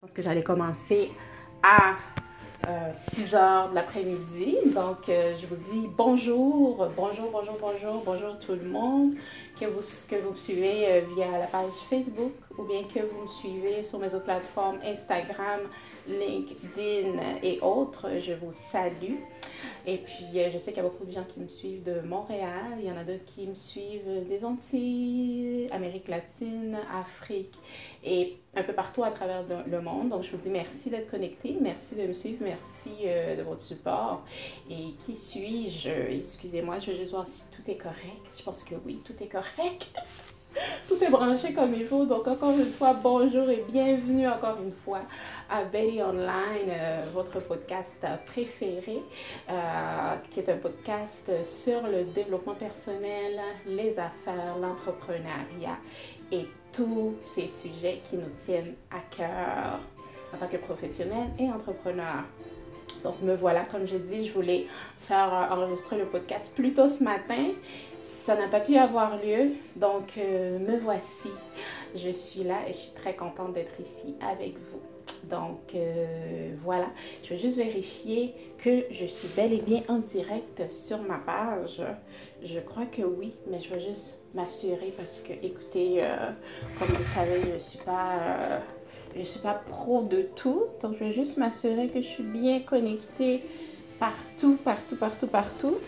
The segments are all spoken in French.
Je pense que j'allais commencer à 6 heures de l'après-midi. Donc, euh, je vous dis bonjour, bonjour, bonjour, bonjour, bonjour tout le monde, que vous, que vous me suivez euh, via la page Facebook ou bien que vous me suivez sur mes autres plateformes Instagram, LinkedIn et autres. Je vous salue. Et puis, euh, je sais qu'il y a beaucoup de gens qui me suivent de Montréal. Il y en a d'autres qui me suivent des Antilles, Amérique latine, Afrique et un peu partout à travers le monde. Donc, je vous dis merci d'être connecté. Merci de me suivre. Merci euh, de votre support. Et qui suis-je? Excusez-moi, je vais juste voir si tout est correct. Je pense que oui, tout est correct. Tout est branché comme il faut. Donc, encore une fois, bonjour et bienvenue encore une fois à Betty Online, euh, votre podcast préféré, euh, qui est un podcast sur le développement personnel, les affaires, l'entrepreneuriat et tous ces sujets qui nous tiennent à cœur en tant que professionnel et entrepreneur. Donc, me voilà, comme j'ai dit, je voulais faire enregistrer le podcast plus tôt ce matin ça n'a pas pu avoir lieu, donc euh, me voici. Je suis là et je suis très contente d'être ici avec vous. Donc euh, voilà, je vais juste vérifier que je suis bel et bien en direct sur ma page. Je crois que oui, mais je vais juste m'assurer parce que, écoutez, euh, comme vous savez, je ne suis pas... je suis pas pro de tout, donc je vais juste m'assurer que je suis bien connectée partout, partout, partout, partout.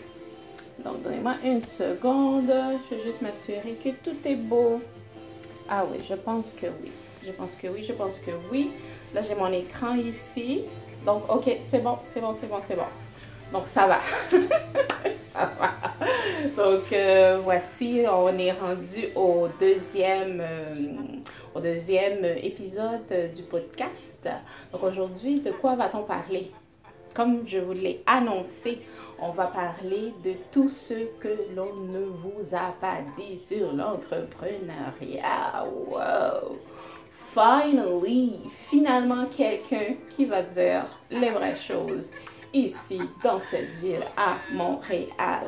Donc, donnez-moi une seconde. Je vais juste m'assurer que tout est beau. Ah oui, je pense que oui. Je pense que oui, je pense que oui. Là, j'ai mon écran ici. Donc, OK, c'est bon, c'est bon, c'est bon, c'est bon. Donc, ça va. ça va. Donc, euh, voici, on est rendu au deuxième, euh, au deuxième épisode du podcast. Donc, aujourd'hui, de quoi va-t-on parler? Comme je vous l'ai annoncé, on va parler de tout ce que l'on ne vous a pas dit sur l'entrepreneuriat. Wow! Finally, finalement quelqu'un qui va dire les vraies choses ici dans cette ville à Montréal.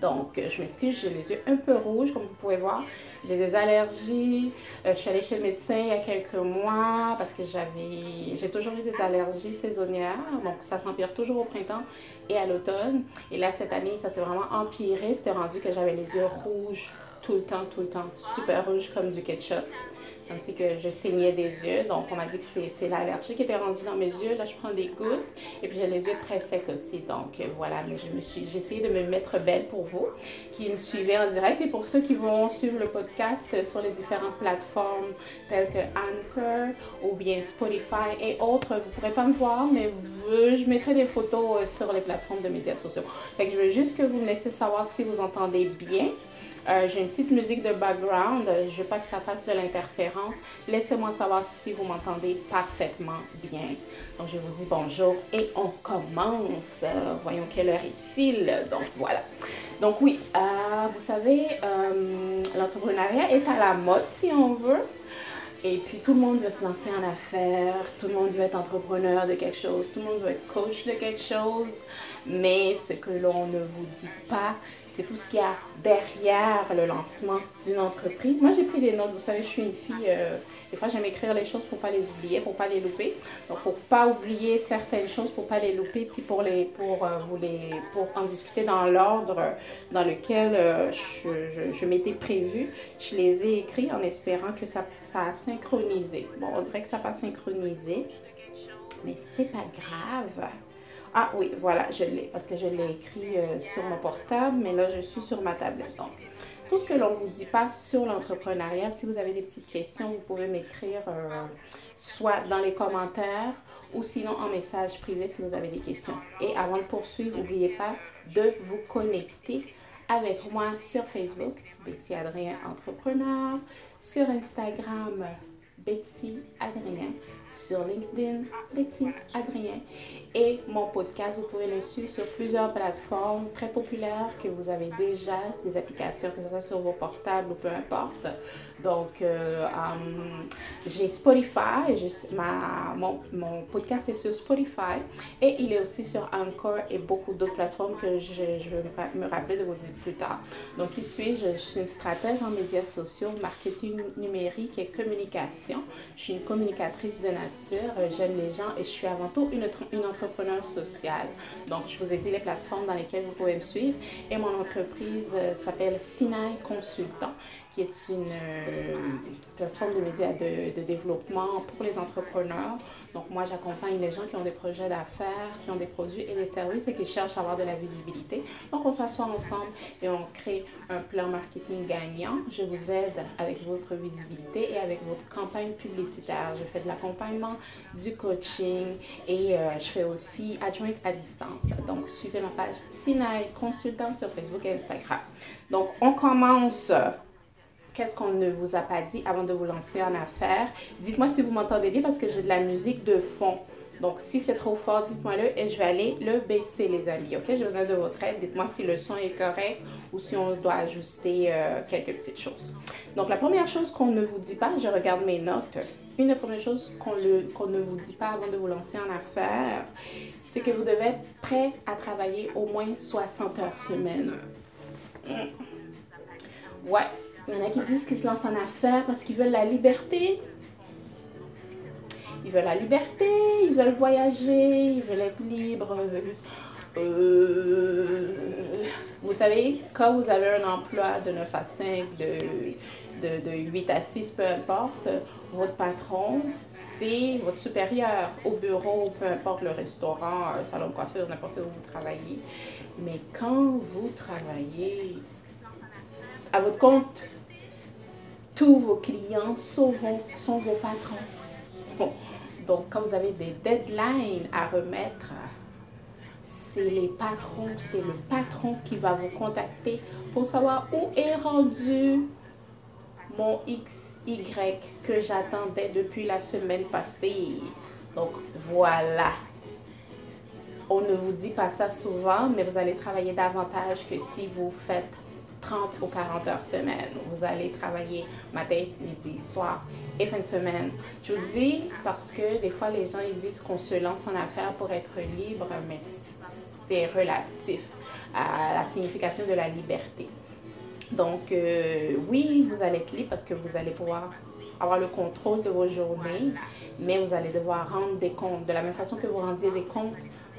Donc, euh, je m'excuse, j'ai les yeux un peu rouges, comme vous pouvez voir. J'ai des allergies. Euh, je suis allée chez le médecin il y a quelques mois parce que j'avais, j'ai toujours eu des allergies saisonnières. Donc, ça s'empire toujours au printemps et à l'automne. Et là, cette année, ça s'est vraiment empiré. C'était rendu que j'avais les yeux rouges tout le temps, tout le temps. Super rouge comme du ketchup ainsi que je saignais des yeux. Donc, on m'a dit que c'est l'allergie qui était rendue dans mes yeux. Là, je prends des gouttes et puis j'ai les yeux très secs aussi. Donc, euh, voilà, mais j'ai essayé de me mettre belle pour vous qui me suivez en direct et pour ceux qui vont suivre le podcast sur les différentes plateformes telles que Anchor ou bien Spotify et autres. Vous ne pourrez pas me voir, mais je mettrai des photos euh, sur les plateformes de médias sociaux. Fait que je veux juste que vous me laissez savoir si vous entendez bien. Euh, j'ai une petite musique de background. Je ne veux pas que ça fasse de l'interférence. Laissez-moi savoir si vous m'entendez parfaitement bien. Donc, je vous dis bonjour et on commence. Euh, voyons quelle heure est-il. Donc, voilà. Donc, oui, euh, vous savez, l'entrepreneuriat est à la mode, si on veut. Et puis tout le monde veut se lancer en affaires, tout le monde veut être entrepreneur de quelque chose, tout le monde veut être coach de quelque chose. Mais ce que l'on ne vous dit pas, tout ce qu'il y a derrière le lancement d'une entreprise. Moi, j'ai pris des notes. Vous savez, je suis une fille, euh, des fois, j'aime écrire les choses pour pas les oublier, pour pas les louper. Donc, pour pas oublier certaines choses, pour pas les louper, puis pour, les, pour, euh, vous les, pour en discuter dans l'ordre dans lequel euh, je, je, m'étais prévu. Je les ai écrits en espérant que ça, ça a synchronisé. Bon, on dirait que ça n'a pas synchronisé, mais c'est pas grave. Ah oui, voilà, je l'ai, parce que je l'ai écrit euh, sur mon portable, mais là, je suis sur ma tablette. Donc, tout ce que l'on ne vous dit pas sur l'entrepreneuriat, si vous avez des petites questions, vous pouvez m'écrire euh, soit dans les commentaires ou sinon en message privé si vous avez des questions. Et avant de poursuivre, n'oubliez pas de vous connecter avec moi sur Facebook, Betty Adrien Entrepreneur, sur Instagram, Betty Adrien, sur LinkedIn, Betty Adrien. Et mon podcast, vous pouvez le suivre sur plusieurs plateformes très populaires que vous avez déjà, des applications, que ce soit sur vos portables ou peu importe. Donc, euh, um, j'ai Spotify, ma, mon, mon, podcast est sur Spotify et il est aussi sur Anchor et beaucoup d'autres plateformes que je, je, vais me rappeler de vous dire plus tard. Donc, qui suis-je? Je suis une stratège en médias sociaux, marketing numérique et communication. Je suis une communicatrice de euh, j'aime les gens et je suis avant tout une, une entrepreneur sociale. Donc, je vous ai dit les plateformes dans lesquelles vous pouvez me suivre. Et mon entreprise euh, s'appelle Sinai Consultant qui est une euh, plateforme de de, développement pour les entrepreneurs. Donc, moi, j'accompagne les gens qui ont des projets d'affaires, qui ont des produits et des services et qui cherchent à avoir de la visibilité. Donc, on s'assoit ensemble et on crée un plan marketing gagnant. Je vous aide avec votre visibilité et avec votre campagne publicitaire. Je fais de l'accompagnement, du coaching et euh, je fais aussi adjoint à distance. Donc, suivez ma page Sinai Consultant sur Facebook et Instagram. Donc, on commence qu'est-ce qu'on ne vous a pas dit avant de vous lancer en affaires. Dites-moi si vous m'entendez bien parce que j'ai de la musique de fond. Donc, si c'est trop fort, dites-moi-le et je vais aller le baisser, les amis. OK? J'ai besoin de votre aide. Dites-moi si le son est correct ou si on doit ajuster euh, quelques petites choses. Donc, la première chose qu'on ne vous dit pas, je regarde mes notes. Une des premières choses qu'on ne vous dit pas avant de vous lancer en affaires, c'est que vous devez être prêt à travailler au moins 60 heures semaine. Ouais, il y en a qui disent qu'ils se lancent en affaires parce qu'ils veulent la liberté. Ils veulent la liberté, ils veulent voyager, ils veulent être libres. Euh, vous savez, quand vous avez un emploi de 9 à 5, de, de, de 8 à 6, peu importe, votre patron, c'est votre supérieur au bureau, peu importe le restaurant, salon de coiffure, n'importe où vous travaillez. Mais quand vous travaillez à votre compte, tous vos clients sont vos, sont vos patrons. Donc, quand vous avez des deadlines à remettre, c'est les patrons, c'est le patron qui va vous contacter pour savoir où est rendu mon XY que j'attendais depuis la semaine passée. Donc, voilà. On ne vous dit pas ça souvent, mais vous allez travailler davantage que si vous faites 30 ou 40 heures semaine. Vous allez travailler matin, midi, soir et fin de semaine. Je vous dis parce que des fois, les gens ils disent qu'on se lance en affaires pour être libre, mais c'est relatif à la signification de la liberté. Donc, euh, oui, vous allez être libre parce que vous allez pouvoir avoir le contrôle de vos journées, mais vous allez devoir rendre des comptes. De la même façon que vous rendiez des comptes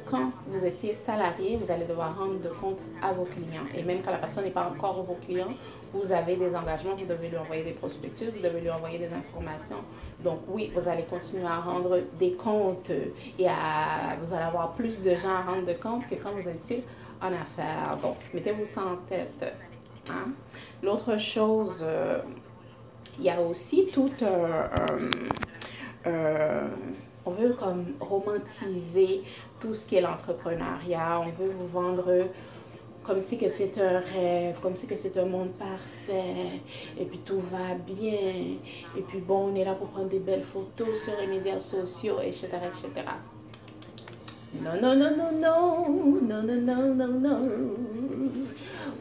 quand vous étiez salarié, vous allez devoir rendre de compte à vos clients. Et même quand la personne n'est pas encore vos clients, vous avez des engagements, vous devez lui envoyer des prospectus, vous devez lui envoyer des informations. Donc oui, vous allez continuer à rendre des comptes et vous allez avoir plus de gens à rendre de compte que quand vous étiez en affaires. Donc, mettez-vous ça en tête. Hein. L'autre chose, euh, il y a aussi tout comme romantiser tout ce qui est l'entrepreneuriat. On veut vous vendre comme si que c'est un rêve, comme si que c'est un monde parfait, et puis tout va bien, et puis bon, on est là pour prendre des belles photos sur les médias sociaux, etc., etc. Non, non, non, non, non, non, non, non, non, non.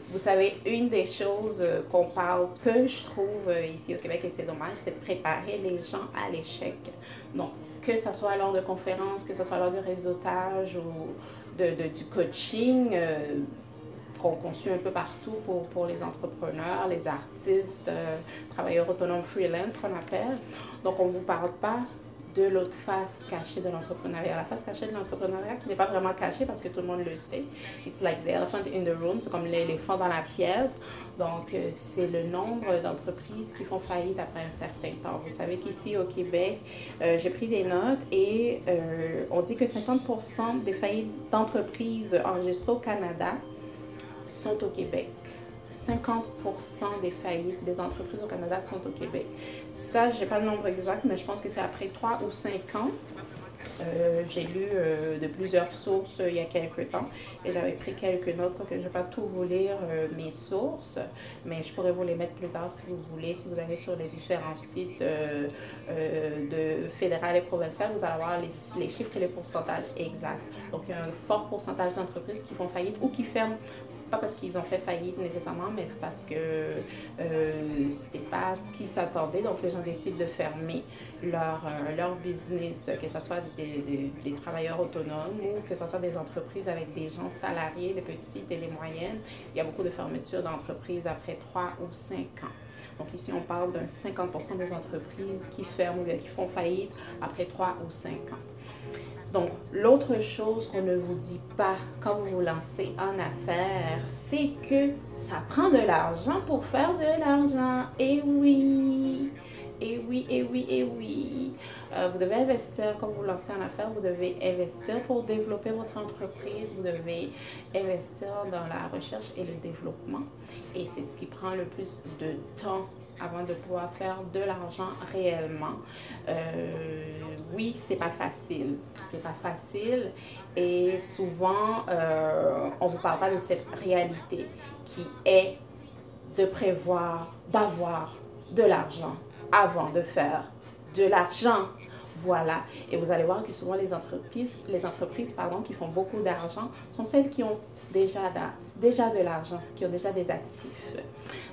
Vous savez, une des choses qu'on parle peu, je trouve, ici au Québec, et c'est dommage, c'est de préparer les gens à l'échec. Non, que ce soit lors de conférences, que ce soit lors du réseautage ou de, du coaching, euh, qu'on suit un peu partout pour, pour les entrepreneurs, les artistes, euh, travailleurs autonomes freelance qu'on appelle. Donc, on ne vous parle pas de l'autre face cachée de l'entrepreneuriat. La face cachée de l'entrepreneuriat qui n'est pas vraiment cachée parce que tout le monde le sait. It's like the elephant in the room, c'est comme l'éléphant dans la pièce. Donc, euh, c'est le nombre d'entreprises qui font faillite après un certain temps. Vous savez qu'ici au Québec, euh, j'ai pris des notes et euh, on dit que 50% des faillites d'entreprises enregistrées au Canada sont au Québec. 50% des faillites des entreprises au Canada sont au Québec. Ça, je n'ai pas le nombre exact, mais je pense que c'est après 3 ou 5 ans. Euh, j'ai lu euh, de plusieurs sources euh, il y a quelques temps et j'avais pris quelques notes, que je ne vais pas tout vous lire mes sources, mais je pourrais vous les mettre plus tard si vous voulez. Si vous allez sur les différents sites de fédéral et provincial, vous allez avoir les, les, chiffres et les pourcentages exacts. Donc, il y a un fort pourcentage d'entreprises qui font faillite ou qui ferment pas parce qu'ils ont fait faillite nécessairement, mais c'est parce que euh, c'était pas ce qu'ils s'attendaient. Donc, les gens décident de fermer leur, euh, leur business, que ce soit des, travailleurs autonomes ou que ce soit des entreprises avec des gens salariés, des petites et des moyennes. Il y a beaucoup de fermetures d'entreprises après trois ou cinq ans. Donc ici, on parle d'un 50% des entreprises qui ferment ou qui font faillite après 3 ou 5 ans. Donc, l'autre chose qu'on ne vous dit pas quand vous vous lancez en affaires, c'est que ça prend de l'argent pour faire de l'argent. Et oui, et oui, et oui, et oui. Euh, vous devez investir, quand vous vous lancez en affaires, vous devez investir pour développer votre entreprise. Vous devez investir dans la recherche et le développement. Et c'est ce qui prend le plus de temps avant de pouvoir faire de l'argent réellement. Euh, oui, c'est pas facile. C'est pas facile. Et souvent, euh, on vous parle pas de cette réalité qui est de prévoir, d'avoir de l'argent avant de faire de l'argent. Voilà. Et vous allez voir que souvent les entreprises, les entreprises pardon, qui font beaucoup d'argent sont celles qui ont déjà, déjà de l'argent, qui ont déjà des actifs.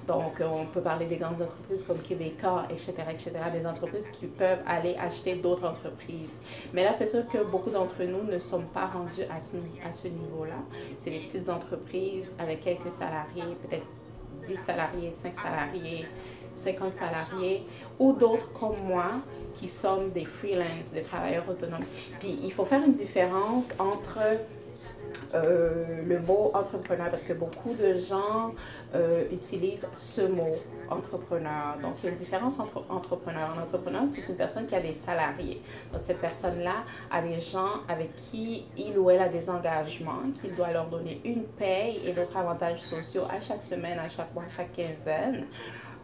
Donc, on peut parler des grandes entreprises comme Québécois, etc., etc., des entreprises qui peuvent aller acheter d'autres entreprises. Mais là, c'est sûr que beaucoup d'entre nous ne sommes pas rendus à ce, à ce niveau-là. C'est les petites entreprises avec quelques salariés, peut-être 10 salariés, 5 salariés, 50 salariés, ou d'autres comme moi qui sommes des freelance, des travailleurs autonomes. Puis, il faut faire une différence entre euh, le mot entrepreneur parce que beaucoup de gens euh, utilisent ce mot entrepreneur. Donc, il y a une différence entre entrepreneur. Un entrepreneur, c'est une personne qui a des salariés. Donc, cette personne-là a des gens avec qui il ou elle a des engagements, qu'il doit leur donner une paye et d'autres avantages sociaux à chaque semaine, à chaque mois, à chaque quinzaine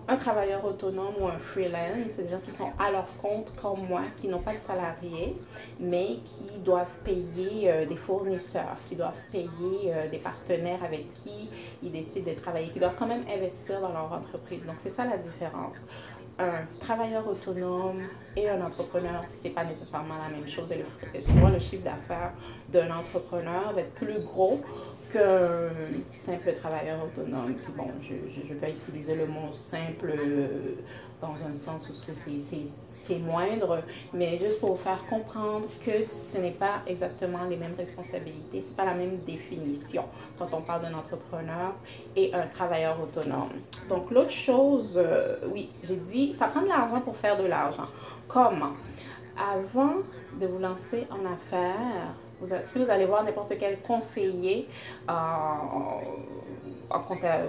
un travailleur autonome ou un freelance, c'est des gens qui sont à leur compte comme moi, qui n'ont pas de salariés, mais qui doivent payer euh, des fournisseurs, qui doivent payer euh, des partenaires avec qui ils décident de travailler, qui doivent quand même investir dans leur entreprise. Donc c'est ça la différence. Un travailleur autonome et un entrepreneur, c'est pas nécessairement la même chose. Et le, souvent, le chiffre d'affaires d'un entrepreneur va être plus gros qu'un simple travailleur autonome. Puis bon, je, je, je, peux utiliser le mot simple euh, dans un sens où c'est moindre, mais juste pour vous faire comprendre que ce n'est pas exactement les mêmes responsabilités, ce n'est pas la même définition quand on parle d'un entrepreneur et un travailleur autonome. Donc l'autre chose, euh, oui, j'ai dit, ça prend de l'argent pour faire de l'argent. Comment? Avant de vous lancer en affaires, si vous allez voir n'importe quel conseiller, euh,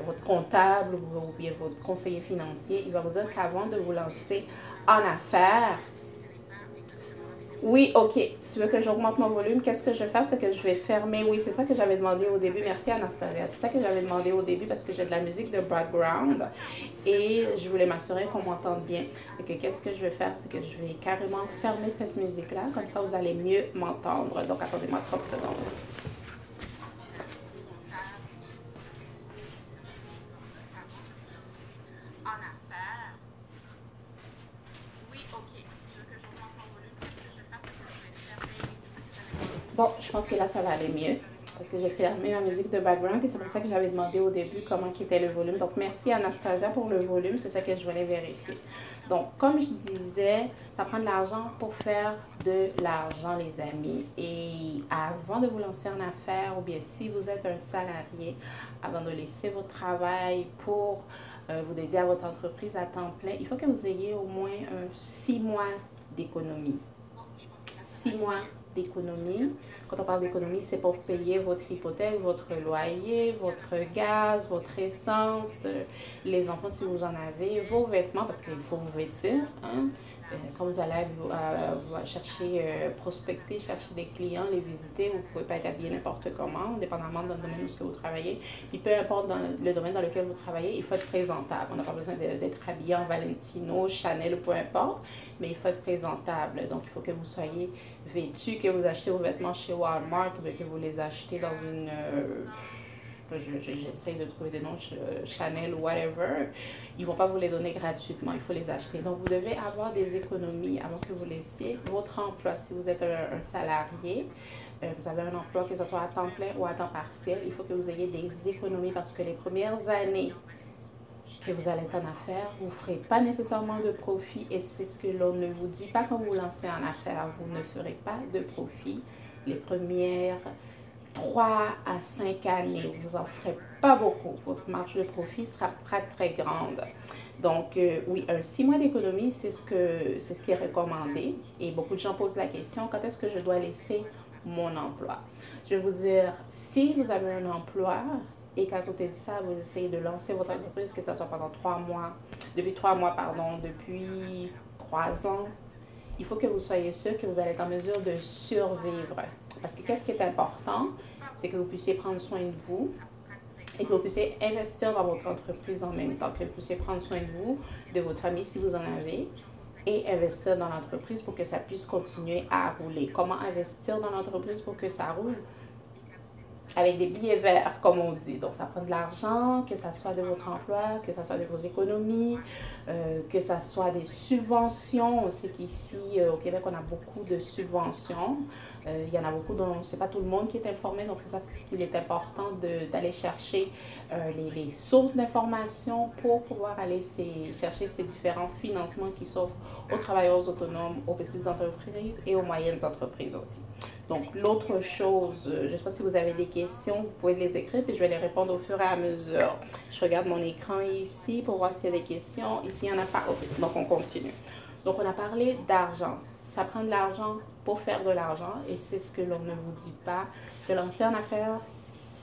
votre comptable ou bien votre conseiller financier, il va vous dire qu'avant de vous lancer en affaires, oui, ok. Tu veux que j'augmente mon volume? Qu'est-ce que je vais faire? C'est que je vais fermer. Oui, c'est ça que j'avais demandé au début. Merci Anastasia. C'est ça que j'avais demandé au début parce que j'ai de la musique de background et je voulais m'assurer qu'on m'entende bien. Et que qu'est-ce que je vais faire? C'est que je vais carrément fermer cette musique-là. Comme ça, vous allez mieux m'entendre. Donc, attendez-moi 30 secondes. Bon, je pense que là, ça va aller mieux. Parce que j'ai fermé ma musique de background, et c'est pour ça que j'avais demandé au début comment était le volume. Donc, merci Anastasia pour le volume, c'est ça que je voulais vérifier. Donc, comme je disais, ça prend de l'argent pour faire de l'argent, les amis. Et avant de vous lancer en affaires, ou bien si vous êtes un salarié, avant de laisser votre travail pour euh, vous dédier à votre entreprise à temps plein, il faut que vous ayez au moins six mois d'économie. Six mois d'économie. Quand on parle d'économie, c'est pour payer votre hypothèque, votre loyer, votre gaz, votre essence, euh, les enfants si vous en avez, vos vêtements, parce qu'il faut vous vêtir. Hein? Euh, quand vous allez chercher, euh, prospecter, chercher des clients, les visiter, vous ne pouvez pas être habillé n'importe comment, dépendamment dans le domaine où vous travaillez. Puis peu importe dans le domaine dans lequel vous travaillez, il faut être présentable. On n'a pas besoin d'être habillé en Valentino, Chanel peu importe, mais il faut être présentable. Donc il faut que vous soyez vêtu, que vous achetez vos vêtements chez Walmart ou que vous les achetez dans une j'essaye de trouver des noms, Chanel ou whatever, ils vont pas vous les donner gratuitement, il faut les acheter. Donc, vous devez avoir des économies avant que vous laissiez votre emploi. Si vous êtes un, salarié, euh, vous avez un emploi, que ce soit à temps plein ou à temps partiel, il faut que vous ayez des économies parce que les premières années que vous allez être en affaires, vous ne ferez pas nécessairement de profit et c'est ce que l'on ne vous dit pas quand vous lancez en affaires. Vous ne ferez pas de profit les premières 3 à 5 années, vous n'en ferez pas beaucoup. Votre marge de profit sera pas très grande. Donc, euh, oui, un six mois d'économie, c'est ce, c'est ce qui est recommandé. Et beaucoup de gens posent la question, quand est-ce que je dois laisser mon emploi? Je vais vous dire, si vous avez un emploi et qu'à côté de ça, vous essayez de lancer votre entreprise, que ce soit pendant trois mois, depuis trois mois, pardon, depuis trois ans, il faut que vous soyez sûr que vous allez être en mesure de survivre. Parce que qu'est-ce qui est important, c'est que vous puissiez prendre soin de vous, et que vous puissiez investir dans votre entreprise en même temps, que vous puissiez prendre soin de vous, de votre famille si vous en avez, et investir dans l'entreprise pour que ça puisse continuer à rouler. Comment investir dans l'entreprise pour que ça roule? Avec des billets verts, comme on dit. Donc, ça prend de l'argent, que ça soit de votre emploi, que ça soit de vos économies, euh, que ça soit des subventions. On sait qu'ici, euh, au Québec, on a beaucoup de subventions. Euh, il y en a beaucoup dont c'est pas tout le monde qui est informé. Donc, c'est ça qu'il est important d'aller chercher les, les, sources d'informations pour pouvoir aller chercher ces différents financements qui s'offrent aux travailleurs autonomes, aux petites entreprises et aux moyennes entreprises aussi. Donc, l'autre chose, euh, je ne sais pas si vous avez des questions, vous pouvez les écrire, puis je vais les répondre au fur et à mesure. Je regarde mon écran ici pour voir s'il y a des questions. Ici, il n'y en a pas. OK, donc on continue. Donc, on a parlé d'argent. Ça prend de l'argent pour faire de l'argent, et c'est ce que l'on ne vous dit pas. Se lancer en affaires,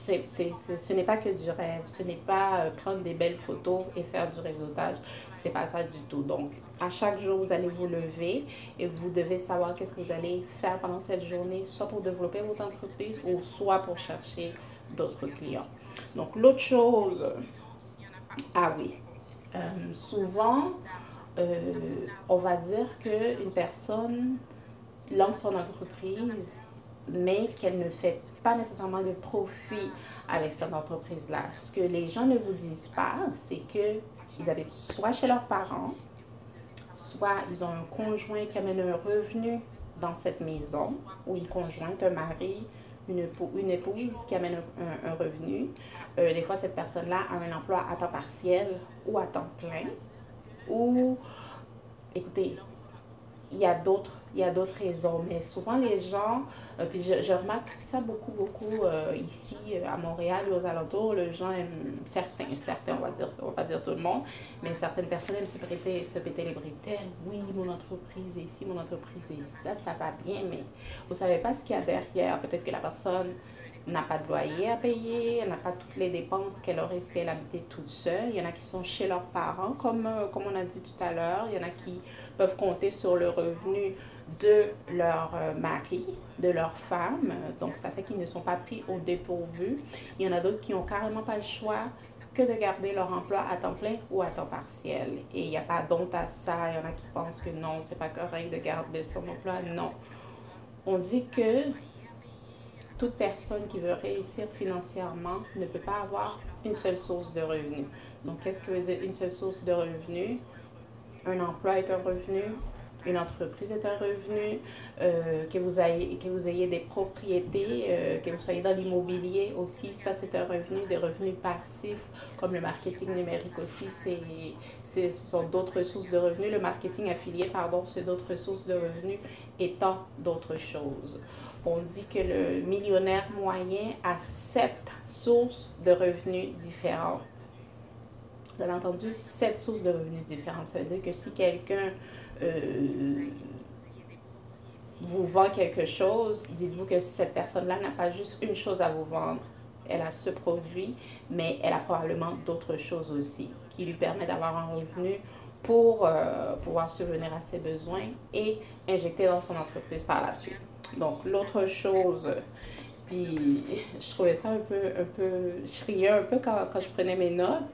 ce n'est pas que du rêve, ce n'est pas euh, prendre des belles photos et faire du réseautage, c'est pas ça du tout. Donc, à chaque jour, vous allez vous lever et vous devez savoir qu'est-ce que vous allez faire pendant cette journée, soit pour développer votre entreprise ou soit pour chercher d'autres clients. Donc, l'autre chose, ah oui, euh, souvent, euh, on va dire qu'une personne lance son entreprise mais qu'elle ne fait pas nécessairement de profit avec cette entreprise-là. Ce que les gens ne vous disent pas, c'est qu'ils habitent soit chez leurs parents, soit ils ont un conjoint qui amène un revenu dans cette maison, ou une conjointe, un mari, une, une épouse qui amène un, revenu. Euh, des fois, cette personne-là a un emploi à temps partiel ou à temps plein. Ou, écoutez, il y a d'autres il y a d'autres raisons. Mais souvent, les gens, euh, puis je, remarque ça beaucoup, beaucoup euh, ici euh, à Montréal et aux alentours, les gens aiment, certains, certains, on va dire, on va dire tout le monde, mais certaines personnes aiment se, péter les bretelles. Oui, mon entreprise est ici, mon entreprise est ça, ça va bien, mais vous savez pas ce qu'il y a derrière. Peut-être que la personne n'a pas de loyer à payer, elle n'a pas toutes les dépenses qu'elle aurait si elle habitait toute seule. Il y en a qui sont chez leurs parents, comme, comme on a dit tout à l'heure. Il y en a qui peuvent compter sur le revenu de leur euh, mari, de leur femme. Donc, ça fait qu'ils ne sont pas pris au dépourvu. Il y en a d'autres qui n'ont carrément pas le choix que de garder leur emploi à temps plein ou à temps partiel. Et il n'y a pas d'honte à ça. Il y en a qui pensent que non, c'est pas correct de garder son emploi. Non. On dit que toute personne qui veut réussir financièrement ne peut pas avoir une seule source de revenus. Donc, qu'est-ce que veut dire une seule source de revenus? Un emploi est un revenu, une entreprise est un revenu, euh, que, vous ayez, que vous ayez des propriétés, euh, que vous soyez dans l'immobilier aussi, ça c'est un revenu, des revenus passifs comme le marketing numérique aussi, c'est, ce sont d'autres sources de revenus. Le marketing affilié, pardon, c'est d'autres sources de revenus étant d'autres choses. On dit que le millionnaire moyen a sept sources de revenus différentes. Vous avez entendu sept sources de revenus différentes. Ça veut dire que si quelqu'un euh, vous vend quelque chose, dites-vous que cette personne-là n'a pas juste une chose à vous vendre. Elle a ce produit, mais elle a probablement d'autres choses aussi qui lui permettent d'avoir un revenu pour euh, pouvoir subvenir à ses besoins et injecter dans son entreprise par la suite. Donc, l'autre chose, puis je trouvais ça un peu, un peu, je riais un peu quand, quand je prenais mes notes,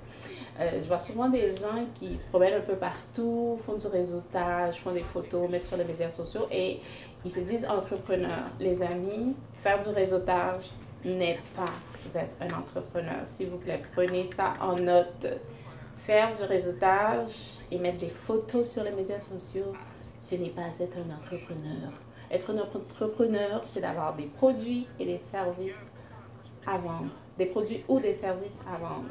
euh, je vois souvent des gens qui se promènent un peu partout, font du réseautage, font des photos, mettent sur les médias sociaux et ils se disent entrepreneurs. Les amis, faire du réseautage n'est pas être un entrepreneur. S'il vous plaît, prenez ça en note. Faire du réseautage et mettre des photos sur les médias sociaux, ce n'est pas être un entrepreneur. Être un entrepreneur, c'est d'avoir des produits et des services à vendre. Des produits ou des services à vendre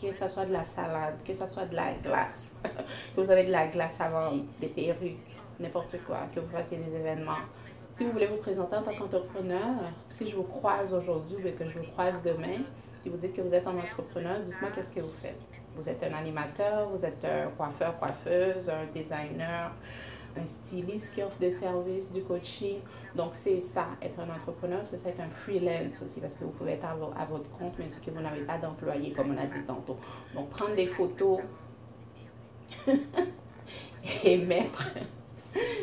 que ce soit de la salade, que ce soit de la glace, que vous avez de la glace vendre, des perruques, n'importe quoi, que vous fassiez des événements. Si vous voulez vous présenter en tant qu'entrepreneur, si je vous croise aujourd'hui ou que je vous croise demain, et vous dites que vous êtes un entrepreneur, dites-moi qu'est-ce que vous faites. Vous êtes un animateur, vous êtes un coiffeur, coiffeuse, un designer, un styliste qui offre des services, du coaching. Donc, c'est ça, être un entrepreneur, c'est ça, être un freelance aussi, parce que vous pouvez être à, votre compte, même si vous n'avez pas d'employé, comme on a dit tantôt. Donc, prendre des photos et mettre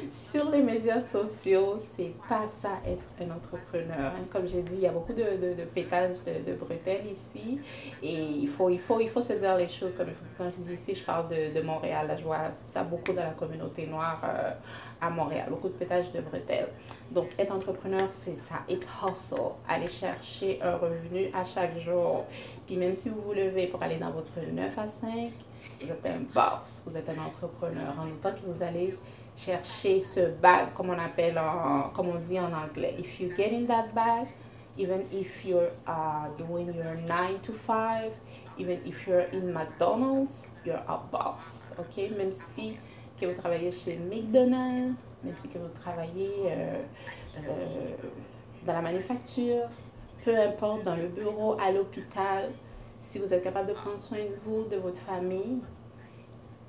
sur les médias sociaux, c'est pas ça être un entrepreneur. Hein. Comme j'ai dit, il y a beaucoup de, de, de pétage de, de, bretelles ici et il faut, il, faut, il faut se dire les choses comme quand je dis ici, je parle de, Montréal. Là, je vois ça beaucoup dans la communauté noire euh, à Montréal, beaucoup de pétage de bretelles. Donc, être entrepreneur, c'est ça. It's hustle. Aller chercher un revenu à chaque jour. Puis même si vous vous levez pour aller dans votre 9 à 5, vous êtes un boss, vous êtes un entrepreneur. En même temps que vous allez chercher ce bag, comme on appelle, en, comme dit en anglais. If you get in that bag, even if you're uh, doing your 9 to 5, even if you're in McDonald's, you're a boss, ok? Même si que vous travaillez chez McDonald's, même si que vous travaillez euh, euh, dans la manufacture, peu importe, dans le bureau, à l'hôpital, si vous êtes capable de prendre soin de vous, de votre famille,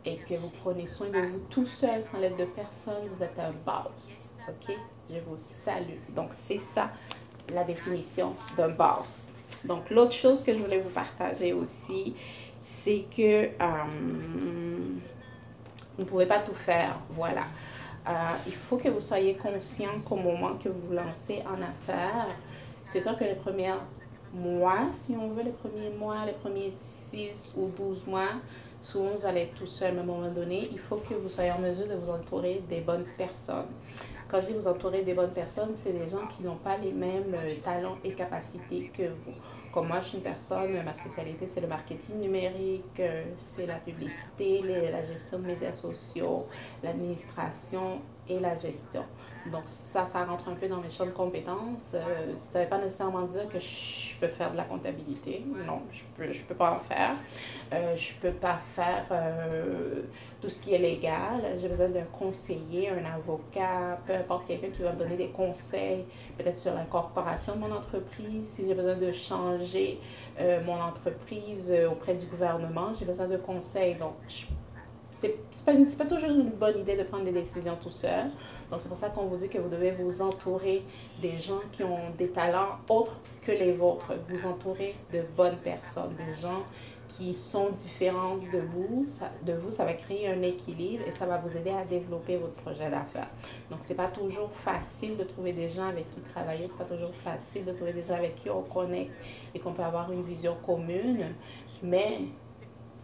et que vous prenez soin de vous tout seul sans l'aide de personne, vous êtes un boss. OK? Je vous salue. Donc, c'est ça la définition d'un boss. Donc, l'autre chose que je voulais vous partager aussi, c'est que euh, vous ne pouvez pas tout faire. Voilà. Euh, il faut que vous soyez conscient qu'au moment que vous vous lancez en affaires, c'est sûr que les premiers mois, si on veut, les premiers mois, les premiers 6 ou 12 mois, Souvent, vous allez tout seul, mais à un moment donné, il faut que vous soyez en mesure de vous entourer des bonnes personnes. Quand je dis vous entourer des bonnes personnes, c'est des gens qui n'ont pas les mêmes euh, talents et capacités que vous. Comme moi, je suis une personne, ma spécialité, c'est le marketing numérique, euh, c'est la publicité, la gestion de médias sociaux, l'administration et la gestion. Donc, ça, ça rentre un peu dans mes champs de compétences. Euh, ça ne veut pas nécessairement dire que je peux faire de la comptabilité. Non, je ne peux, je peux pas en faire. Euh, je ne peux pas faire euh, tout ce qui est légal. J'ai besoin d'un conseiller, un avocat, peu importe quelqu'un qui va me donner des conseils, peut-être sur l'incorporation de mon entreprise. Si j'ai besoin de changer mon entreprise auprès du gouvernement, j'ai besoin de conseils. Donc, je c'est pas, pas toujours une bonne idée de prendre des décisions tout seul. Donc, c'est pour ça qu'on vous dit que vous devez vous entourer des gens qui ont des talents autres que les vôtres. Vous entourer de bonnes personnes, des gens qui sont différents de vous. Ça, de vous, ça va créer un équilibre et ça va vous aider à développer votre projet d'affaires. Donc, c'est pas toujours facile de trouver des gens avec qui travailler. C'est pas toujours facile de trouver des gens avec qui on connecte et qu'on peut avoir une vision commune. Mais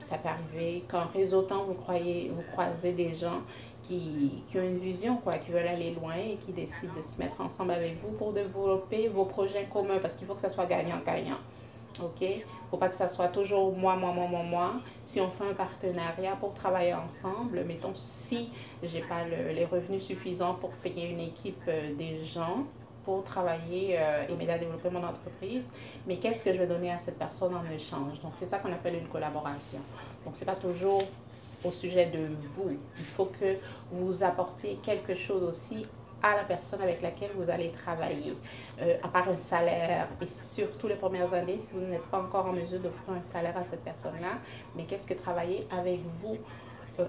ça peut arriver qu'en réseautant, vous, croyez, vous croisez des gens qui, qui, ont une vision, quoi, qui veulent aller loin et qui décident de se mettre ensemble avec vous pour développer vos projets communs parce qu'il faut que ça soit gagnant-gagnant. OK? Faut pas que ça soit toujours moi, moi, moi, moi, moi. Si on fait un partenariat pour travailler ensemble, mettons, si je n'ai pas les revenus suffisants pour payer une équipe euh, des gens, pour travailler euh, et m'aider à développer mon entreprise, mais qu'est-ce que je vais donner à cette personne en échange? Donc, c'est ça qu'on appelle une collaboration. Donc, ce n'est pas toujours au sujet de vous. Il faut que vous apportiez quelque chose aussi à la personne avec laquelle vous allez travailler, euh, à part un salaire. Et surtout les premières années, si vous n'êtes pas encore en mesure d'offrir un salaire à cette personne-là, mais qu'est-ce que travailler avec vous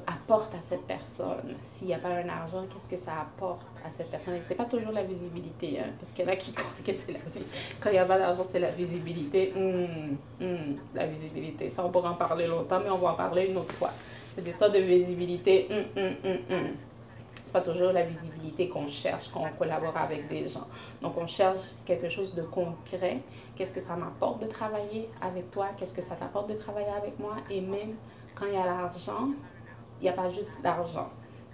apporte à cette personne. S'il n'y a pas un argent, qu'est-ce que ça apporte à cette personne? Et ce n'est pas toujours la visibilité, hein, parce qu'il y en a qui croient que c'est la. Quand il n'y a pas d'argent, c'est la visibilité. Hum, hum, la visibilité. Ça, on pourra en parler longtemps, mais on va en parler une autre fois. Cette histoire de visibilité, hum, c'est pas toujours la visibilité qu'on cherche quand on collabore avec des gens. Donc, on cherche quelque chose de concret. Qu'est-ce que ça m'apporte de travailler avec toi? Qu'est-ce que ça t'apporte de travailler avec moi? Et même quand il y a l'argent, il n'y a pas juste l'argent.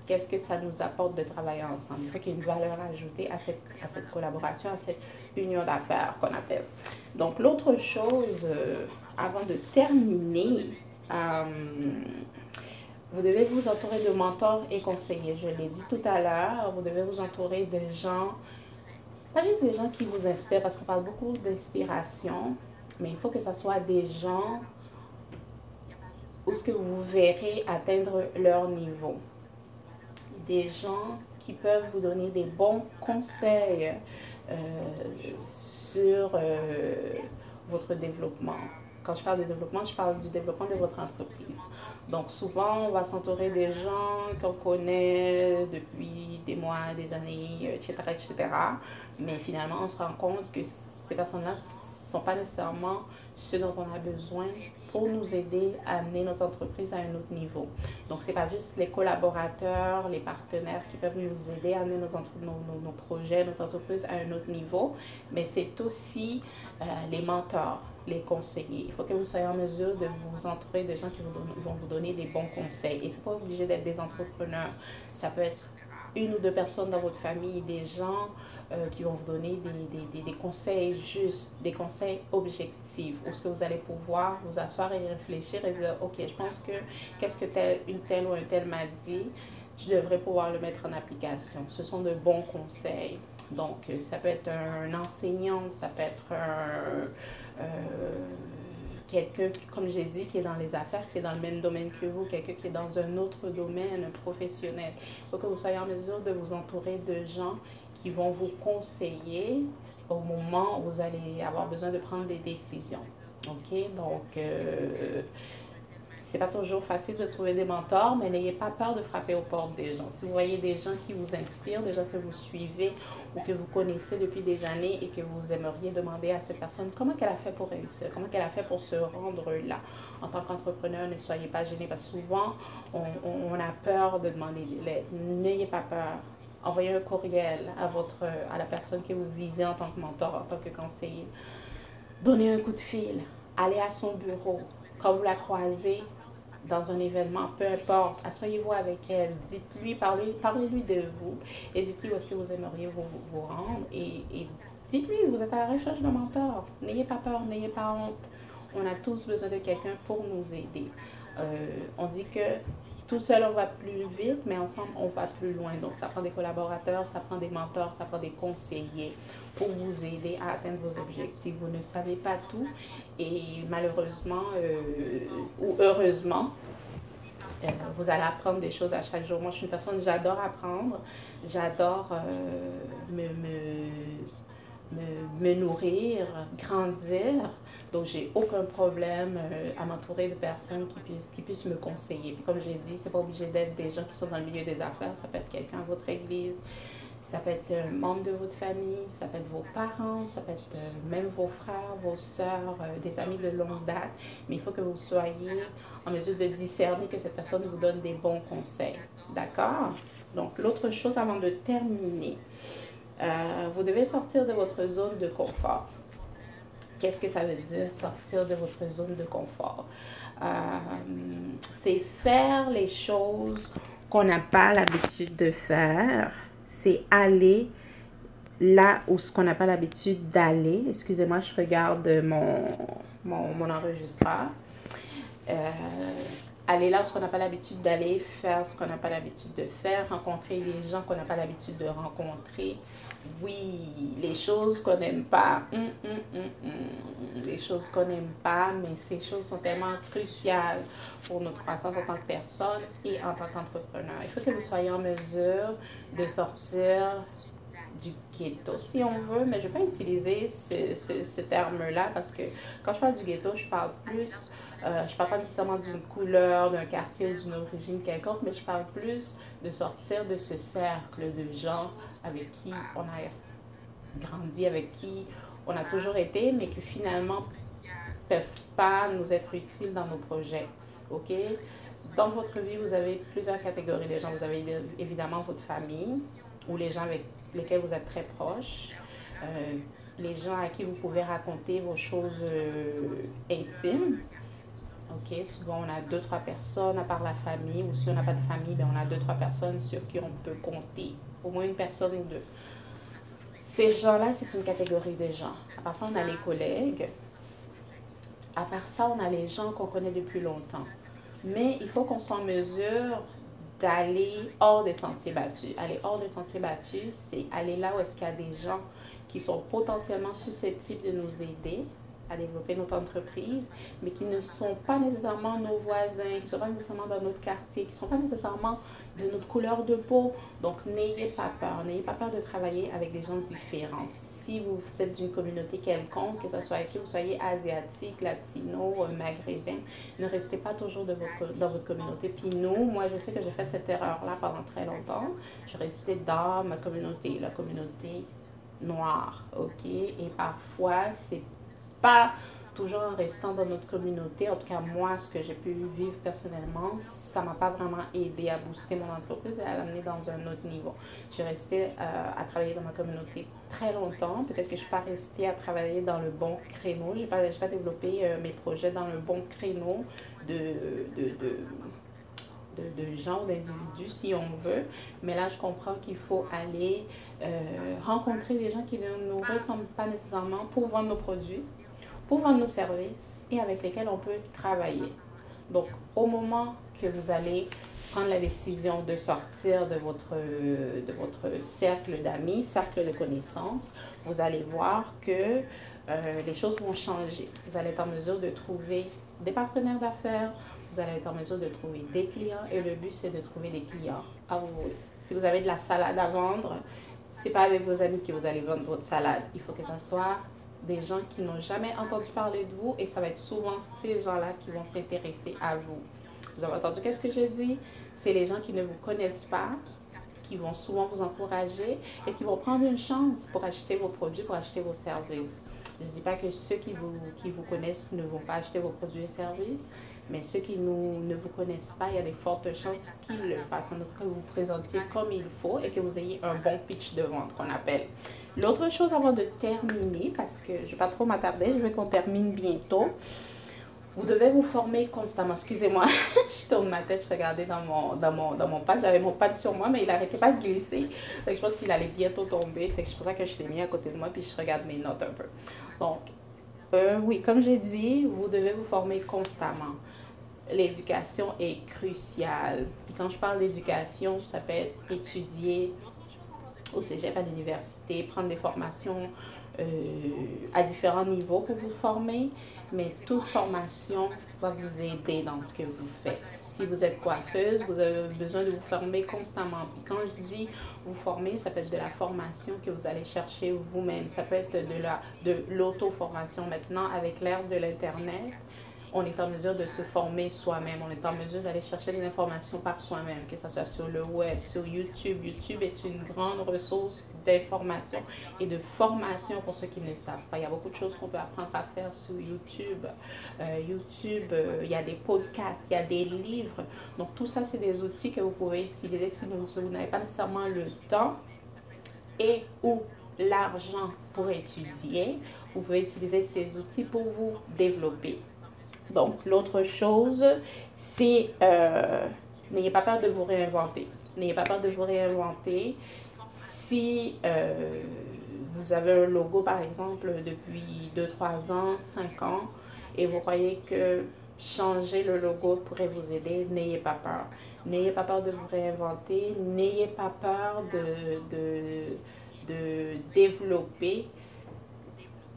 Qu'est-ce que ça nous apporte de travailler ensemble? Il faut qu'il y ait une valeur ajoutée à cette, à cette collaboration, à cette union d'affaires qu'on appelle. Donc, l'autre chose, euh, avant de terminer, euh, vous devez vous entourer de mentors et conseillers. Je l'ai dit tout à l'heure, vous devez vous entourer de gens, pas juste des gens qui vous inspirent, parce qu'on parle beaucoup d'inspiration, mais il faut que ce soit des gens que vous verrez atteindre leur niveau. Des gens qui peuvent vous donner des bons conseils euh, sur euh, votre développement. quand je parle de développement, je parle du développement de votre entreprise. Donc souvent, on va s'entourer des gens qu'on connaît depuis des mois, des années, etc., etc. Mais finalement, on se rend compte que ces personnes-là ne sont pas nécessairement ceux dont on a besoin pour nous aider à amener nos entreprises à un autre niveau. Donc, ce n'est pas juste les collaborateurs, les partenaires qui peuvent nous aider à amener nos, nos, nos, projets, notre entreprise à un autre niveau, mais c'est aussi euh, les mentors, les conseillers. Il faut que vous soyez en mesure de vous entourer de gens qui vont vous donner des bons conseils. Et ce n'est pas obligé d'être des entrepreneurs. Ça peut être une ou deux personnes dans votre famille, des gens euh, qui vont vous donner des, des, des, conseils justes, des conseils objectifs, où ce que vous allez pouvoir vous asseoir et réfléchir et dire, OK, je pense que qu'est-ce que tel, une telle ou un tel m'a dit, je devrais pouvoir le mettre en application. Ce sont de bons conseils. Donc, euh, ça peut être un enseignant, ça peut être un... Euh, quelqu'un, comme j'ai dit, qui est dans les affaires, qui est dans le même domaine que vous, quelqu'un qui est dans un autre domaine professionnel. Il faut que vous soyez en mesure de vous entourer de gens qui vont vous conseiller au moment où vous allez avoir besoin de prendre des décisions. OK? Donc, euh, c'est pas toujours facile de trouver des mentors, mais n'ayez pas peur de frapper aux portes des gens. Si vous voyez des gens qui vous inspirent, des gens que vous suivez ou que vous connaissez depuis des années et que vous aimeriez demander à cette personne comment elle a fait pour réussir, comment elle a fait pour se rendre là. En tant qu'entrepreneur, ne soyez pas gêné parce que souvent, on, on, a peur de demander de l'aide. N'ayez pas peur envoyez un courriel à, votre, à la personne que vous visez en tant que mentor, en tant que conseiller. Donnez un coup de fil. Allez à son bureau. Quand vous la croisez, dans un événement, peu importe, asseyez-vous avec elle, dites-lui, parlez, parlez-lui de vous et dites-lui où est-ce que vous aimeriez vous, vous rendre et, et dites-lui, vous êtes à la recherche d'un mentor. N'ayez pas peur, n'ayez pas honte. On a tous besoin de quelqu'un pour nous aider. Euh, on dit que tout seul, on va plus vite, mais ensemble, on va plus loin. Donc, ça prend des collaborateurs, ça prend des mentors, ça prend des conseillers pour vous aider à atteindre vos objectifs. Vous ne savez pas tout et malheureusement euh, ou heureusement, euh, vous allez apprendre des choses à chaque jour. Moi, je suis une personne, j'adore apprendre, j'adore euh, me, me, me, nourrir, grandir. Donc, j'ai aucun problème euh, à m'entourer de personnes qui puissent, qui puissent me conseiller. Puis, comme j'ai dit, c'est pas obligé d'être des gens qui sont dans le milieu des affaires. Ça peut être quelqu'un à votre église, ça peut être un membre de votre famille, ça peut être vos parents, ça peut être euh, même vos frères, vos sœurs, euh, des amis de longue date. Mais il faut que vous soyez en mesure de discerner que cette personne vous donne des bons conseils. D'accord? Donc, l'autre chose avant de terminer, vous devez sortir de votre zone de confort. Qu'est-ce que ça veut dire sortir de votre zone de confort? Euh, c'est faire les choses qu'on n'a pas l'habitude de faire. C'est aller là où ce qu'on n'a pas l'habitude d'aller. Excusez-moi, je regarde mon, mon, mon enregistreur. Euh, aller là où on n'a pas l'habitude d'aller, faire ce qu'on n'a pas l'habitude de faire, rencontrer les gens qu'on n'a pas l'habitude de rencontrer. Oui, les choses qu'on n'aime pas. Hum, hum, hum, les choses qu'on n'aime pas, mais ces choses sont tellement cruciales pour notre croissance en tant que personne et en tant qu'entrepreneur. Il faut que vous soyez en mesure de sortir du ghetto, si on veut, mais je ne vais pas utiliser ce, ce, ce terme-là parce que quand je parle du ghetto, je parle plus euh, je ne parle pas nécessairement d'une couleur, d'un quartier ou d'une origine quelconque, mais je parle plus de sortir de ce cercle de gens avec qui on a grandi, avec qui on a toujours été, mais qui finalement ne peuvent pas nous être utiles dans nos projets. OK? Dans votre vie, vous avez plusieurs catégories de gens. Vous avez évidemment votre famille ou les gens avec lesquels vous êtes très proches. Euh, les gens à qui vous pouvez raconter vos choses euh, intimes. OK? Souvent, on a deux, trois personnes à part la famille, ou si on n'a pas de famille, ben, on a deux, trois personnes sur qui on peut compter. Au moins une personne ou deux. Ces gens-là, c'est une catégorie de gens. À part ça, on a les collègues. À part ça, on a les gens qu'on connaît depuis longtemps. Mais il faut qu'on soit en mesure d'aller hors des sentiers battus. Aller hors des sentiers battus, c'est aller là où est-ce qu'il y a des gens qui sont potentiellement susceptibles de nous aider à développer notre entreprise, mais qui ne sont pas nécessairement nos voisins, qui ne sont pas nécessairement dans notre quartier, qui ne sont pas nécessairement de notre couleur de peau. Donc, n'ayez pas peur. N'ayez pas peur de travailler avec des gens différents. Si vous êtes d'une communauté quelconque, que ce soit que vous soyez asiatique, latino, euh, maghrébin, ne restez pas toujours dans votre communauté. Puis nous, moi, je sais que j'ai fait cette erreur-là pendant très longtemps. Je restais dans ma communauté, la communauté noire, ok? Et parfois, c'est pas toujours en restant dans notre communauté, en tout cas moi, ce que j'ai pu vivre personnellement, ça m'a pas vraiment aidé à booster mon entreprise et à l'amener dans un autre niveau. Je suis restée euh, à travailler dans ma communauté très longtemps. Peut-être que je ne suis pas restée à travailler dans le bon créneau. Je n'ai pas, pas développé euh, mes projets dans le bon créneau de, de, de de, de, gens, d'individus, si on veut. Mais là, je comprends qu'il faut aller euh, rencontrer des gens qui ne nous ressemblent pas nécessairement pour vendre nos produits, pour vendre nos services et avec lesquels on peut travailler. Donc, au moment que vous allez prendre la décision de sortir de votre, de votre cercle d'amis, cercle de connaissances, vous allez voir que euh, les choses vont changer. Vous allez être en mesure de trouver des partenaires d'affaires, vous allez être en mesure de trouver des clients et le but c'est de trouver des clients à vous. Si vous avez de la salade à vendre, c'est pas avec vos amis que vous allez vendre votre salade. Il faut que ça soit des gens qui n'ont jamais entendu parler de vous et ça va être souvent ces gens-là qui vont s'intéresser à vous. Vous avez entendu qu'est-ce que j'ai dit? C'est les gens qui ne vous connaissent pas, qui vont souvent vous encourager et qui vont prendre une chance pour acheter vos produits, pour acheter vos services. Je ne dis pas que ceux qui vous, qui vous connaissent ne vont pas acheter vos produits et services, mais ceux qui nous, ne vous connaissent pas, il y a des fortes chances qu'ils le fassent. En cas, vous vous présentiez comme il faut et que vous ayez un bon pitch de vente qu'on appelle. L'autre chose avant de terminer, parce que je ne vais pas trop m'attarder, je veux qu'on termine bientôt. Vous devez vous former constamment. Excusez-moi, je tourne ma tête, je regardais dans mon, dans mon, dans mon pad. J'avais mon pad sur moi, mais il n'arrêtait pas de glisser. je pense qu'il allait bientôt tomber. C'est pour ça que je l'ai mis à côté de moi, puis je regarde mes notes un peu. Donc, euh, oui, comme j'ai dit, vous devez vous former constamment. L'éducation est cruciale. Puis quand je parle d'éducation, ça peut être étudier, au cégep, à l'université, prendre des formations euh, à différents niveaux pour vous former, mais toute formation va vous aider dans ce que vous faites. Si vous êtes coiffeuse, vous avez besoin de vous former constamment. Quand je dis vous former, ça peut être de la formation que vous allez chercher vous-même. Ça peut être de la de l'auto-formation maintenant avec l'ère de l'Internet on est en mesure de se former soi-même, on est en mesure d'aller chercher des informations par soi-même, que ce soit sur le web, sur YouTube. YouTube est une grande ressource d'information et de formation pour ceux qui ne savent pas. Il y a beaucoup de choses qu'on peut apprendre à faire sur YouTube. Euh, YouTube, euh, il y a des podcasts, il y a des livres. Donc tout ça, c'est des outils que vous pouvez utiliser si vous, vous n'avez pas nécessairement le temps et ou l'argent pour étudier. Vous pouvez utiliser ces outils pour vous développer. Donc, l'autre chose, c'est euh, n'ayez pas peur de vous réinventer. N'ayez pas peur de vous réinventer. Si euh, vous avez un logo, par exemple, depuis 2, 3 ans, 5 ans, et vous croyez que changer le logo pourrait vous aider, n'ayez pas peur. N'ayez pas peur de vous réinventer. N'ayez pas peur de, développer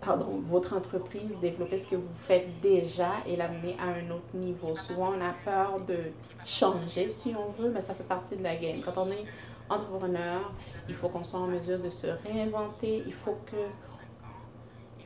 pardon, votre entreprise, développer ce que vous faites déjà et l'amener à un autre niveau. Souvent, on a peur de changer si on veut, mais ça fait partie de la game. Quand on est entrepreneur, il faut qu'on soit en mesure de se réinventer. Il faut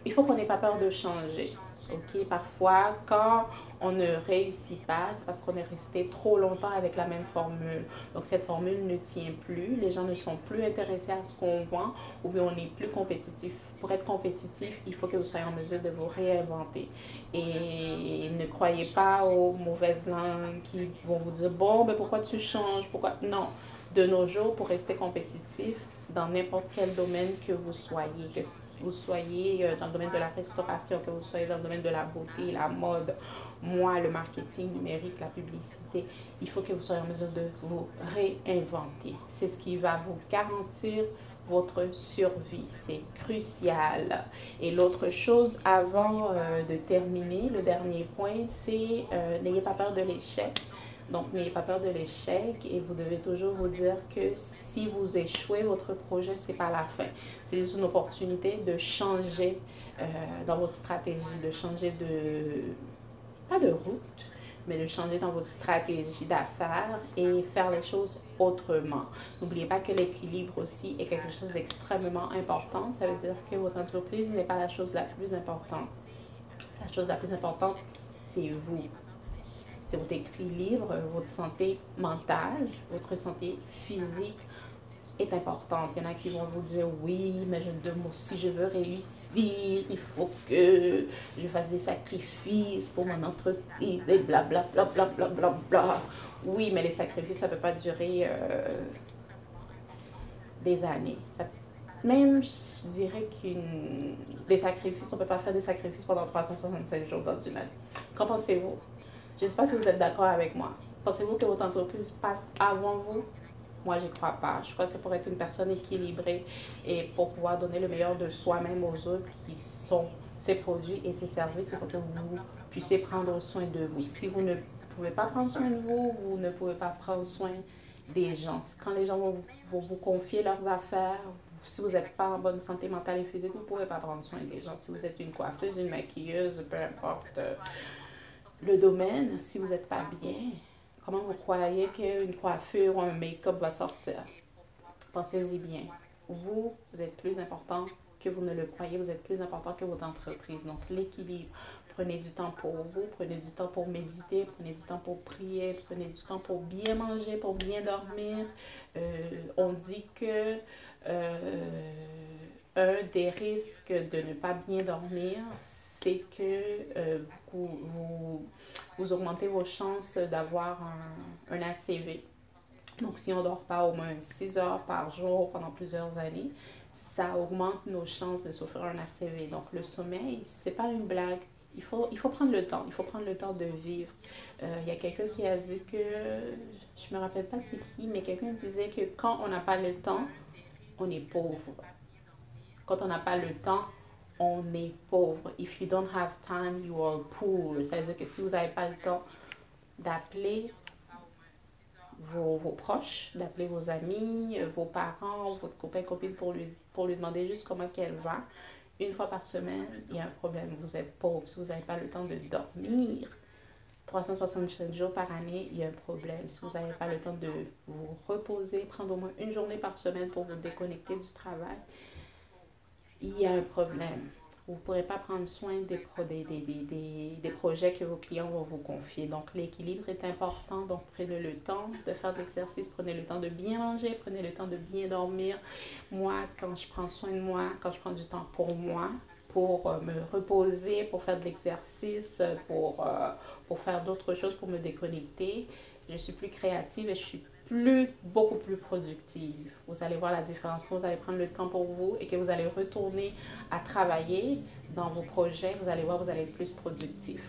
il faut qu'on n'ait pas peur de changer. OK? Parfois, quand on ne réussit pas, c'est parce qu'on est resté trop longtemps avec la même formule. Donc, cette formule ne tient plus. Les gens ne sont plus intéressés à ce qu'on vend ou bien on n'est plus compétitif. Pour être compétitif, il faut que vous soyez en mesure de vous réinventer. Et ne croyez pas aux mauvaises langues qui vont vous dire, bon, mais pourquoi tu changes? Pourquoi? Non. De nos jours, pour rester compétitif, dans n'importe quel domaine que vous soyez, que vous soyez euh, dans le domaine de la restauration, que vous soyez dans le domaine de la beauté, la mode, moi, le marketing numérique, la publicité, il faut que vous soyez en mesure de vous réinventer. C'est ce qui va vous garantir votre survie. C'est crucial. Et l'autre chose, avant euh, de terminer, le dernier point, c'est euh, n'ayez pas peur de l'échec. Donc, n'ayez pas peur de l'échec et vous devez toujours vous dire que si vous échouez, votre projet, c'est pas la fin. C'est juste une opportunité de changer euh, dans votre stratégie, de changer de, pas de route, mais de changer dans votre stratégie d'affaires et faire les choses autrement. N'oubliez pas que l'équilibre aussi est quelque chose d'extrêmement important. Ça veut dire que votre entreprise n'est pas la chose la plus importante. La chose la plus importante, c'est vous. C'est votre équilibre, votre santé mentale, votre santé physique, est importante. Il y en a qui vont vous dire oui, mais je, si je veux réussir, il faut que je fasse des sacrifices pour mon entreprise et blablabla. Bla, bla, bla, bla, Oui, mais les sacrifices, ça ne peut pas durer euh, des années. Même, je dirais qu'une des sacrifices, on ne peut pas faire des sacrifices pendant 365 jours dans une année. Qu'en pensez-vous? Je ne sais pas si vous êtes d'accord avec moi. Pensez-vous que votre entreprise passe avant vous? Moi, je crois pas. Je crois que pour être une personne équilibrée et pour pouvoir donner le meilleur de soi-même aux autres qui sont ses produits et ses services, il faut que vous puissiez prendre soin de vous. Si vous ne pouvez pas prendre soin de vous, vous ne pouvez pas prendre soin des gens. Quand les gens vont vous, vous confier leurs affaires, si vous n'êtes pas en bonne santé mentale et physique, vous ne pouvez pas prendre soin des gens. Si vous êtes une coiffeuse, une maquilleuse, peu importe euh, le domaine, si vous n'êtes pas bien, Comment vous croyez qu'une coiffure ou un make-up va sortir? Pensez-y bien. Vous, vous êtes plus important que vous ne le croyez, vous êtes plus important que votre entreprise. Donc, l'équilibre. Prenez du temps pour vous, prenez du temps pour méditer, prenez du temps pour prier, prenez du temps pour bien manger, pour bien dormir. Euh, on dit que euh, un des risques de ne pas bien dormir, c'est que euh, vous, vous augmentez vos chances d'avoir un, un, ACV. Donc, si on ne dort pas au moins 6 heures par jour pendant plusieurs années, ça augmente nos chances de souffrir un ACV. Donc, le sommeil, c'est pas une blague. Il faut, il faut prendre le temps. Il faut prendre le temps de vivre. Euh, il y a quelqu'un qui a dit que, je me rappelle pas c'est qui, mais quelqu'un disait que quand on n'a pas le temps, on est pauvre. Quand on n'a pas le temps, on est pauvre. If you don't have time, you are poor. C'est-à-dire que si vous n'avez pas le temps d'appeler vos, vos, proches, d'appeler vos amis, vos parents, votre copain, copine pour lui, pour lui demander juste comment elle va, une fois par semaine, il y a un problème. Vous êtes pauvre. Si vous n'avez pas le temps de dormir, 365 jours par année, il y a un problème. Si vous n'avez pas le temps de vous reposer, prendre au moins une journée par semaine pour vous déconnecter du travail, il y a un problème. Vous ne pourrez pas prendre soin des, des, des, des, projets que vos clients vont vous confier. Donc, l'équilibre est important. Donc, prenez le temps de faire de l'exercice, prenez le temps de bien manger, prenez le temps de bien dormir. Moi, quand je prends soin de moi, quand je prends du temps pour moi, pour euh, me reposer, pour faire de l'exercice, pour, euh, pour faire d'autres choses, pour me déconnecter, je suis plus créative et je suis plus, beaucoup plus productive. Vous allez voir la différence. vous allez prendre le temps pour vous et que vous allez retourner à travailler dans vos projets, vous allez voir, vous allez être plus productif.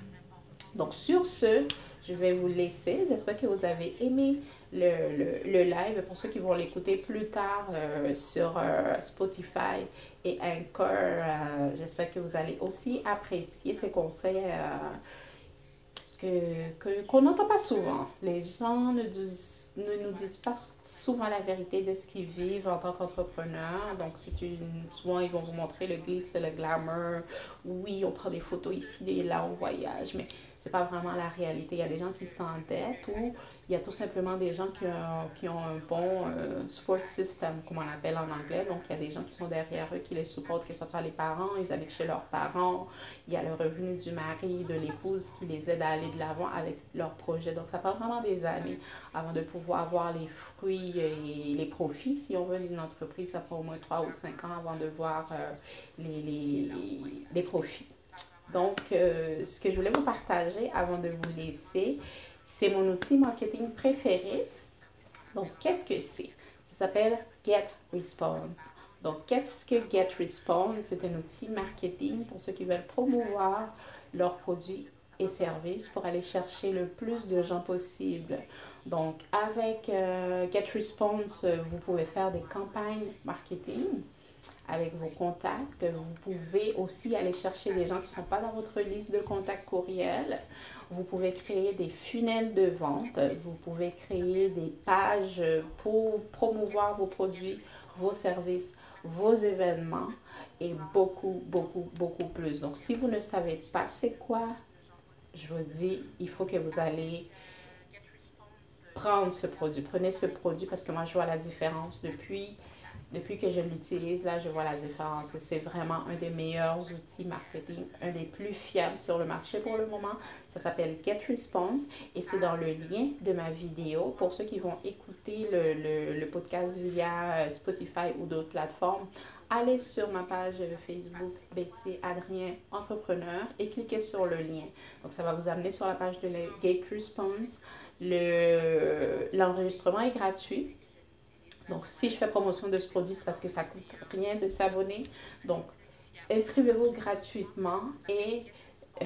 Donc, sur ce, je vais vous laisser. J'espère que vous avez aimé le, le, le live. Pour ceux qui vont l'écouter plus tard euh, sur euh, Spotify et Anchor, euh, j'espère que vous allez aussi apprécier ces conseils que qu'on n'entend pas souvent. Les gens ne disent ne nous disent pas souvent la vérité de ce qu'ils vivent en tant qu'entrepreneurs. Donc, une, souvent, ils vont vous montrer le glitz et le glamour. Oui, on prend des photos ici et là, on voyage, mais c'est pas vraiment la réalité. Il y a des gens qui s'endettent ou il y a tout simplement des gens qui ont, qui ont un bon euh, support system, comme on l'appelle en anglais. Donc, il y a des gens qui sont derrière eux, qui les supportent, que ce soit les parents, ils habitent chez leurs parents. Il y a le revenu du mari, de l'épouse qui les aide à aller de l'avant avec leur projet. Donc, ça prend vraiment des années avant de pouvoir voir les fruits et les profits. Si on veut d'une entreprise, ça prend au moins 3 ou 5 ans avant de voir euh, les, les, les profits. Donc, euh, ce que je voulais vous partager avant de vous laisser, c'est mon outil marketing préféré. Donc, qu'est-ce que c'est? Ça s'appelle Get Response. Donc, qu'est-ce que Get Response? C'est un outil marketing pour ceux qui veulent promouvoir leurs produits et services pour aller chercher le plus de gens possible. Donc, avec euh, Get Response, vous pouvez faire des campagnes marketing avec vos contacts. Vous pouvez aussi aller chercher des gens qui ne sont pas dans votre liste de contacts courriels. Vous pouvez créer des funnels de vente. Vous pouvez créer des pages pour promouvoir vos produits, vos services, vos événements et beaucoup, beaucoup, beaucoup plus. Donc, si vous ne savez pas c'est quoi, je vous dis, il faut que vous allez prendre ce produit. Prenez ce produit parce que moi, je vois la différence depuis depuis que je l'utilise, là, je vois la différence. C'est vraiment un des meilleurs outils marketing, un des plus fiables sur le marché pour le moment. Ça s'appelle GetResponse et c'est dans le lien de ma vidéo. Pour ceux qui vont écouter le, le, podcast via euh, Spotify ou d'autres plateformes, allez sur ma page Facebook Betty Adrien Entrepreneur et cliquez sur le lien. Donc, ça va vous amener sur la page de GetResponse. L'enregistrement est gratuit. Donc, si je fais promotion de ce produit, c'est parce que ça coûte rien de s'abonner. Donc, inscrivez-vous gratuitement et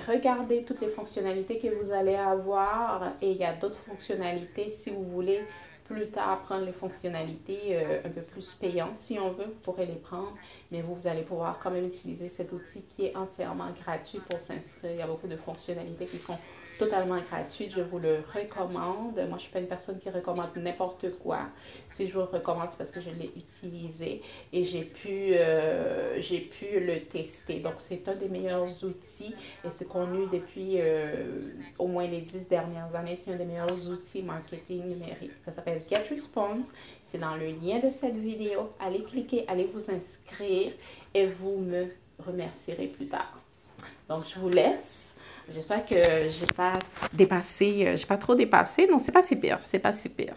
regardez toutes les fonctionnalités que vous allez avoir. Et il y a d'autres fonctionnalités si vous voulez plus tard prendre les fonctionnalités euh, un peu plus payantes. Si on veut, vous pourrez les prendre, mais vous, vous allez pouvoir quand même utiliser cet outil qui est entièrement gratuit pour s'inscrire. Il y a beaucoup de fonctionnalités qui sont totalement gratuite. Je vous le recommande. Moi, je ne suis pas une personne qui recommande n'importe quoi. Si je vous le recommande, c'est parce que je l'ai utilisé et j'ai pu, euh, j'ai pu le tester. Donc, c'est un des meilleurs outils et ce qu'on eu depuis euh, au moins les dix dernières années. C'est un des meilleurs outils marketing numérique. Ça s'appelle Get Response. C'est dans le lien de cette vidéo. Allez cliquer, allez vous inscrire et vous me remercierez plus tard. Donc, je vous laisse. J'espère que j'ai pas dépassé, euh, j'ai pas trop dépassé. Non, c'est pas si pire, c'est pas si pire.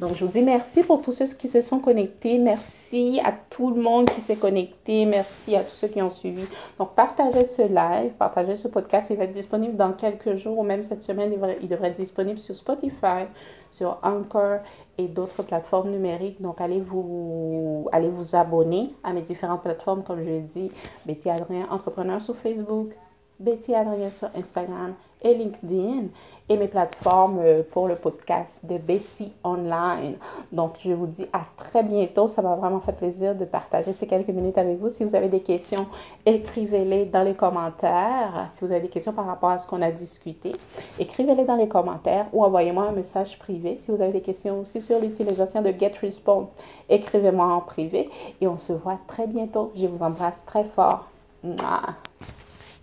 Donc, je vous dis merci pour tous ceux qui se sont connectés. Merci à tout le monde qui s'est connecté. Merci à tous ceux qui ont suivi. Donc, partagez ce live, partagez ce podcast. Il va être disponible dans quelques jours ou même cette semaine. Il devrait, être disponible sur Spotify, sur Anchor et d'autres plateformes numériques. Donc, allez vous, allez vous abonner à mes différentes plateformes, comme je l'ai dit. Betty Adrien, entrepreneur sur Facebook, Betty Adrien sur Instagram et LinkedIn et mes plateformes euh, pour le podcast de Betty Online. Donc, je vous dis à très bientôt. Ça m'a vraiment fait plaisir de partager ces quelques minutes avec vous. Si vous avez des questions, écrivez-les dans les commentaires. Si vous avez des questions par rapport à ce qu'on a discuté, écrivez-les dans les commentaires ou envoyez-moi un message privé. Si vous avez des questions aussi sur l'utilisation de GetResponse, écrivez-moi en privé et on se voit très bientôt. Je vous embrasse très fort.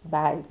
Bye.